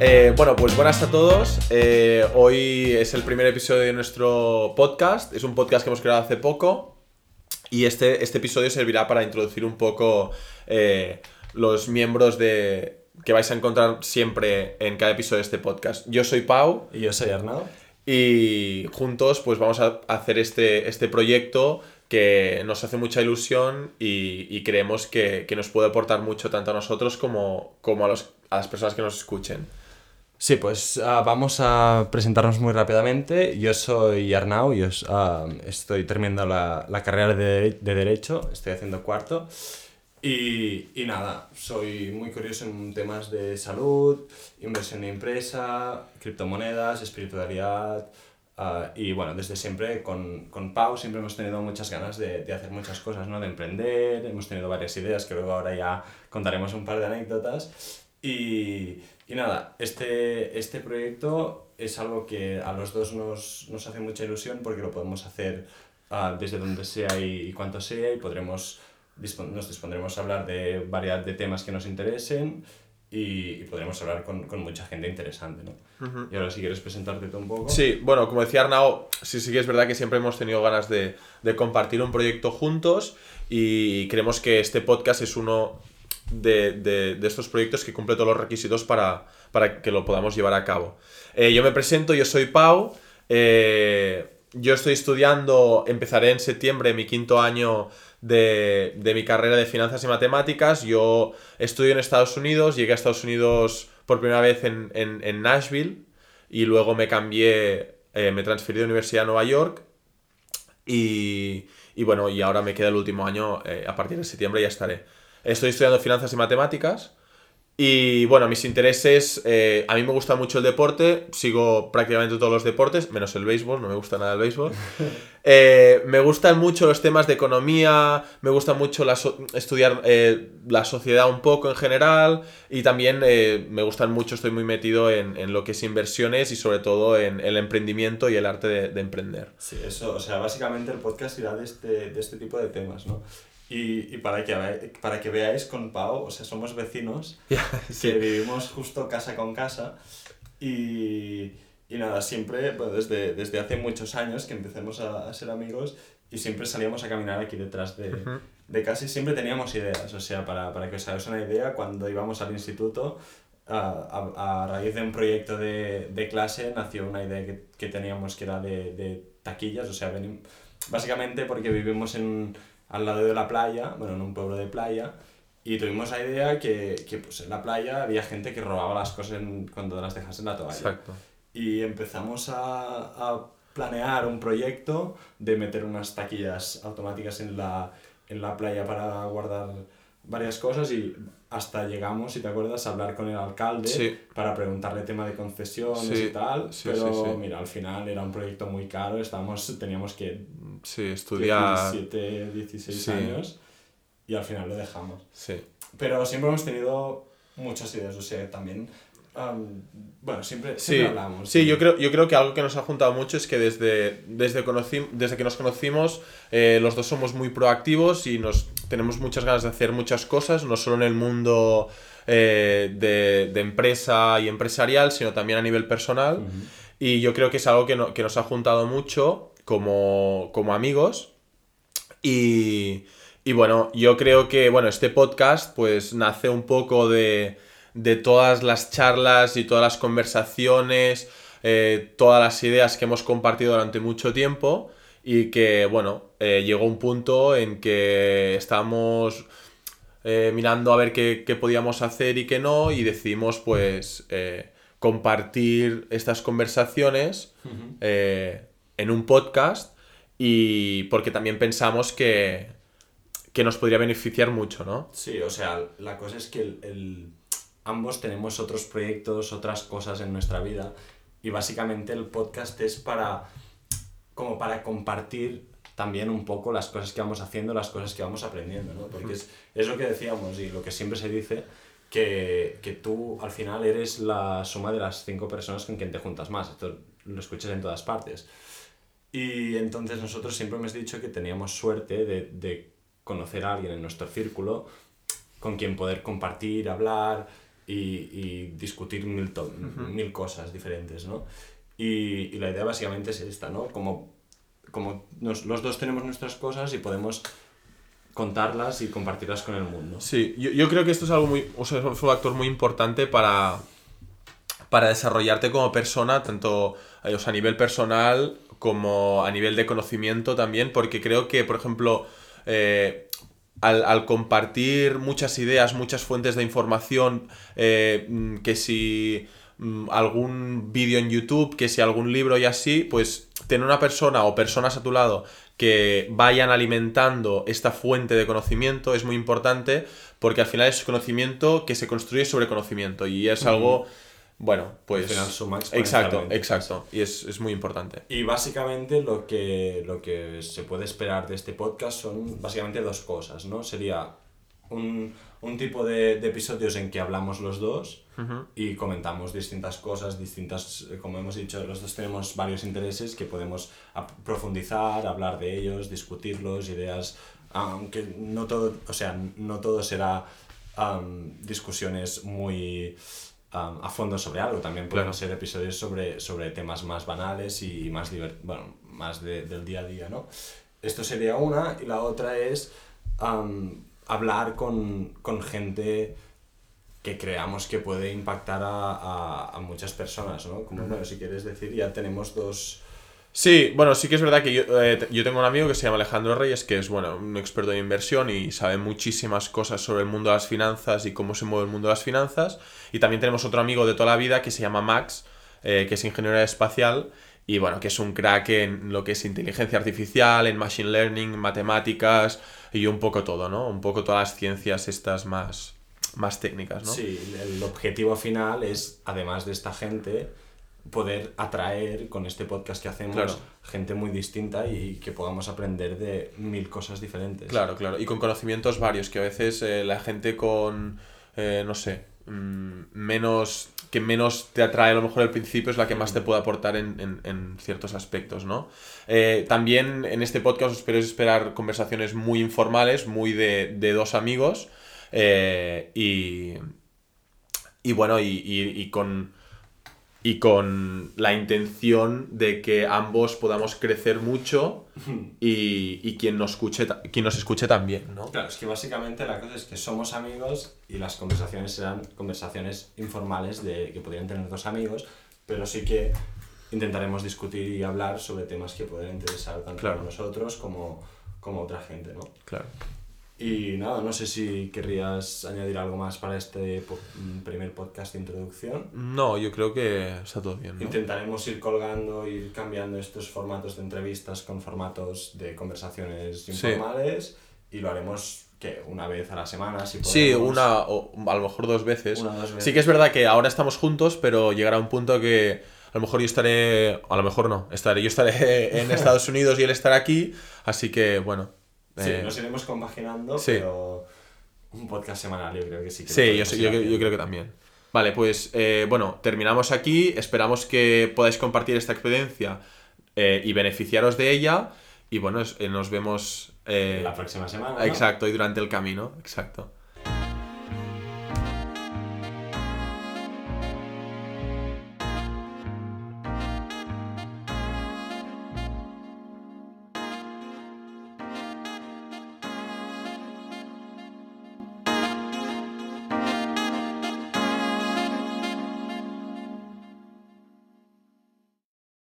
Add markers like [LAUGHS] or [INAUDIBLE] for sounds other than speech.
Eh, bueno, pues buenas a todos. Eh, hoy es el primer episodio de nuestro podcast. Es un podcast que hemos creado hace poco. Y este, este episodio servirá para introducir un poco eh, los miembros de, que vais a encontrar siempre en cada episodio de este podcast. Yo soy Pau. Y yo soy Arnau. Y juntos pues vamos a hacer este, este proyecto que nos hace mucha ilusión y, creemos que, nos puede aportar mucho tanto a nosotros como, como a, los, a las personas que nos escuchen. Sí, pues ah, vamos a presentarnos muy rápidamente. Yo soy Arnau, yo uh, estoy terminando la, la carrera de, de, Derecho, estoy haciendo cuarto. Y, y, nada, soy muy curioso en temas de salud, inversión de empresa, criptomonedas, espiritualidad. Uh, y bueno, desde siempre con, con Pau siempre hemos tenido muchas ganas de, de, hacer muchas cosas, ¿no? De emprender, hemos tenido varias ideas que luego ahora ya contaremos un par de anécdotas. Y, y nada, este, este proyecto es algo que a los dos nos, nos hace mucha ilusión porque lo podemos hacer uh, desde donde sea y, y cuanto sea y podremos nos dispondremos a hablar de variedad de temas que nos interesen y, podremos hablar con, con, mucha gente interesante, ¿no? Y ahora si quieres presentarte tú un poco. Sí, bueno, como decía Arnau, sí, sí que es verdad que siempre hemos tenido ganas de, de compartir un proyecto juntos y creemos que este podcast es uno de, de, de, estos proyectos que cumple todos los requisitos para, para que lo podamos llevar a cabo. Eh, yo me presento, yo soy Pau. Eh, yo estoy estudiando, empezaré en septiembre mi quinto año de, de, mi carrera de finanzas y matemáticas. Yo estudio en Estados Unidos, llegué a Estados Unidos por primera vez en, en, en Nashville y luego me cambié, eh, me transferí de Universidad de Nueva York y, y, bueno, y ahora me queda el último año, a partir de septiembre ya estaré. Estoy estudiando finanzas y matemáticas y bueno, mis intereses, eh, a mí me gusta mucho el deporte, sigo prácticamente todos los deportes, menos el béisbol, no me gusta nada el béisbol. [LAUGHS] Eh, me gustan mucho los temas de economía, me gusta mucho la estudiar eh, la sociedad un poco en general y también me gustan mucho, estoy muy metido en, en, lo que es inversiones y sobre todo en el emprendimiento y el arte de, de emprender. Sí, eso, o sea, básicamente el podcast irá de este, de este tipo de temas, ¿no? Y, y, para, que, para que veáis con Pau, o sea, somos vecinos [LAUGHS] que vivimos justo casa con casa y, y nada, siempre, pues desde, desde hace muchos años que empecemos a, a, ser amigos y siempre salíamos a caminar aquí detrás de, de casa y siempre teníamos ideas, o sea, para, para que os hagáis una idea, cuando íbamos al instituto, a, a, a raíz de un proyecto de, de, clase nació una idea que, que teníamos que era de, de taquillas, o sea, venim, básicamente porque vivimos en al lado de la playa, bueno, en un pueblo de playa, y tuvimos la idea que, que pues, en la playa había gente que robaba las cosas en, cuando las dejas en la toalla. Exacto. Y empezamos a, a, planear un proyecto de meter unas taquillas automáticas en la, en la playa para guardar varias cosas y hasta llegamos, si te acuerdas, a hablar con el alcalde sí. para preguntarle tema de concesiones sí. y tal, sí, pero mira, al final era un proyecto muy caro, estábamos, teníamos que sí, estudiar 17, 16 años y al final lo dejamos. Sí. Pero siempre hemos tenido muchas ideas, o sea, también Um, bueno, siempre, siempre sí, hablamos. Sí, yo creo, yo creo que algo que nos ha juntado mucho es que desde, desde, conocí, desde que nos conocimos, eh, los dos somos muy proactivos y nos tenemos muchas ganas de hacer muchas cosas, no solo en el mundo eh, de, de, empresa y empresarial, sino también a nivel personal. Uh -huh. Y yo creo que es algo que, no, que nos ha juntado mucho como, como amigos. Y, y bueno, yo creo que bueno, este podcast pues nace un poco de de todas las charlas y todas las conversaciones, eh, todas las ideas que hemos compartido durante mucho tiempo y que, bueno, eh, llegó un punto en que estábamos eh, mirando a ver qué, qué, podíamos hacer y qué no y decidimos pues compartir estas conversaciones uh -huh. En un podcast y porque también pensamos que, que nos podría beneficiar mucho, ¿no? Sí, o sea, la cosa es que el, el ambos tenemos otros proyectos, otras cosas en nuestra vida y básicamente el podcast es para como para compartir también un poco las cosas que vamos haciendo, las cosas que vamos aprendiendo, ¿no? Porque es, es lo que decíamos y lo que siempre se dice, que, que tú al final eres la suma de las cinco personas con quien te juntas más. Esto lo escuchas en todas partes. Y entonces nosotros siempre hemos dicho que teníamos suerte de, de conocer a alguien en nuestro círculo con quien poder compartir, hablar, y, y discutir mil, mil cosas diferentes, ¿no? Y, y la idea básicamente es esta, ¿no? Como, como nos- los dos tenemos nuestras cosas y podemos contarlas y compartirlas con el mundo. Sí, yo, yo creo que esto es algo muy, o sea, es un factor muy importante para, para desarrollarte como persona, tanto eh, o a nivel personal como a nivel de conocimiento también, porque creo que, por ejemplo, eh, al, al compartir muchas ideas, muchas fuentes de información, eh, que si algún vídeo en YouTube, que si algún libro y así, pues tener una persona o personas a tu lado que vayan alimentando esta fuente de conocimiento es muy importante porque al final es conocimiento que se construye sobre conocimiento y es algo, bueno, pues... Al final suma exacto, exacto, y es, es muy importante. Y básicamente lo que, lo que se puede esperar de este podcast son básicamente dos cosas, ¿no? Sería un, un tipo de, de episodios en que hablamos los dos y comentamos distintas cosas, distintas, eh, como hemos dicho, los dos tenemos varios intereses que podemos profundizar, hablar de ellos, discutirlos, ideas, aunque no todo, o sea, no todo será am, discusiones muy am, a fondo sobre algo, también pueden Claro. ser episodios sobre, sobre temas más banales y más, bueno, más de- del día a día, ¿no? Esto sería una, y la otra es am, hablar con, con gente que creamos que puede impactar a, a, a muchas personas, ¿no? Como, bueno, si quieres decir, ya tenemos dos... Sí, bueno, sí que es verdad que yo, eh, yo tengo un amigo que se llama Alejandro Reyes, que es, bueno, un experto en inversión y sabe muchísimas cosas sobre el mundo de las finanzas y cómo se mueve el mundo de las finanzas. Y también tenemos otro amigo de toda la vida que se llama Max, eh, que es ingeniero espacial y, bueno, que es un crack en lo que es inteligencia artificial, en machine learning, matemáticas y un poco todo, ¿no? Un poco todas las ciencias estas más, más técnicas, ¿no? Sí, el objetivo final es, además de esta gente, poder atraer con este podcast que hacemos Claro. gente muy distinta y que podamos aprender de mil cosas diferentes. Claro, claro. Y con conocimientos varios, que a veces eh, la gente con, eh, no sé, mm, menos, que menos te atrae a lo mejor al principio es la que más te puede aportar en, en- en ciertos aspectos, ¿no? Eh, también en este podcast os esperéis esperar conversaciones muy informales, muy de, de dos amigos, eh, y, y bueno, y, y- y con y con la intención de que ambos podamos crecer mucho [LAUGHS] y, y quien, nos escuche, quien nos escuche también, ¿no? Claro, es que básicamente la cosa es que somos amigos y las conversaciones serán conversaciones informales de que podrían tener dos amigos, pero sí que intentaremos discutir y hablar sobre temas que pueden interesar tanto Claro. a nosotros como, como a otra gente, ¿no? Claro. Y nada, no sé si querrías añadir algo más para este po- mm, primer podcast de introducción. No, yo creo que está todo bien, ¿no? Intentaremos ir colgando, ir cambiando estos formatos de entrevistas con formatos de conversaciones Sí. informales y lo haremos que una vez a la semana, si Sí, podemos. una o a lo mejor dos veces. Una dos veces. Sí que es verdad que ahora estamos juntos, pero llegará un punto que a lo mejor yo estaré, a lo mejor no, estaré, yo estaré [LAUGHS] en Estados Unidos y él estará aquí, así que bueno. Sí, eh, nos iremos compaginando, sí. pero un podcast semanal yo creo que sí. Que Sí, yo, yo, yo creo que también. Vale, pues eh, bueno, terminamos aquí. Esperamos que podáis compartir esta experiencia eh, y beneficiaros de ella. Y bueno, eh, nos vemos. eh, La próxima semana. ¿no? Exacto, y durante el camino. Exacto.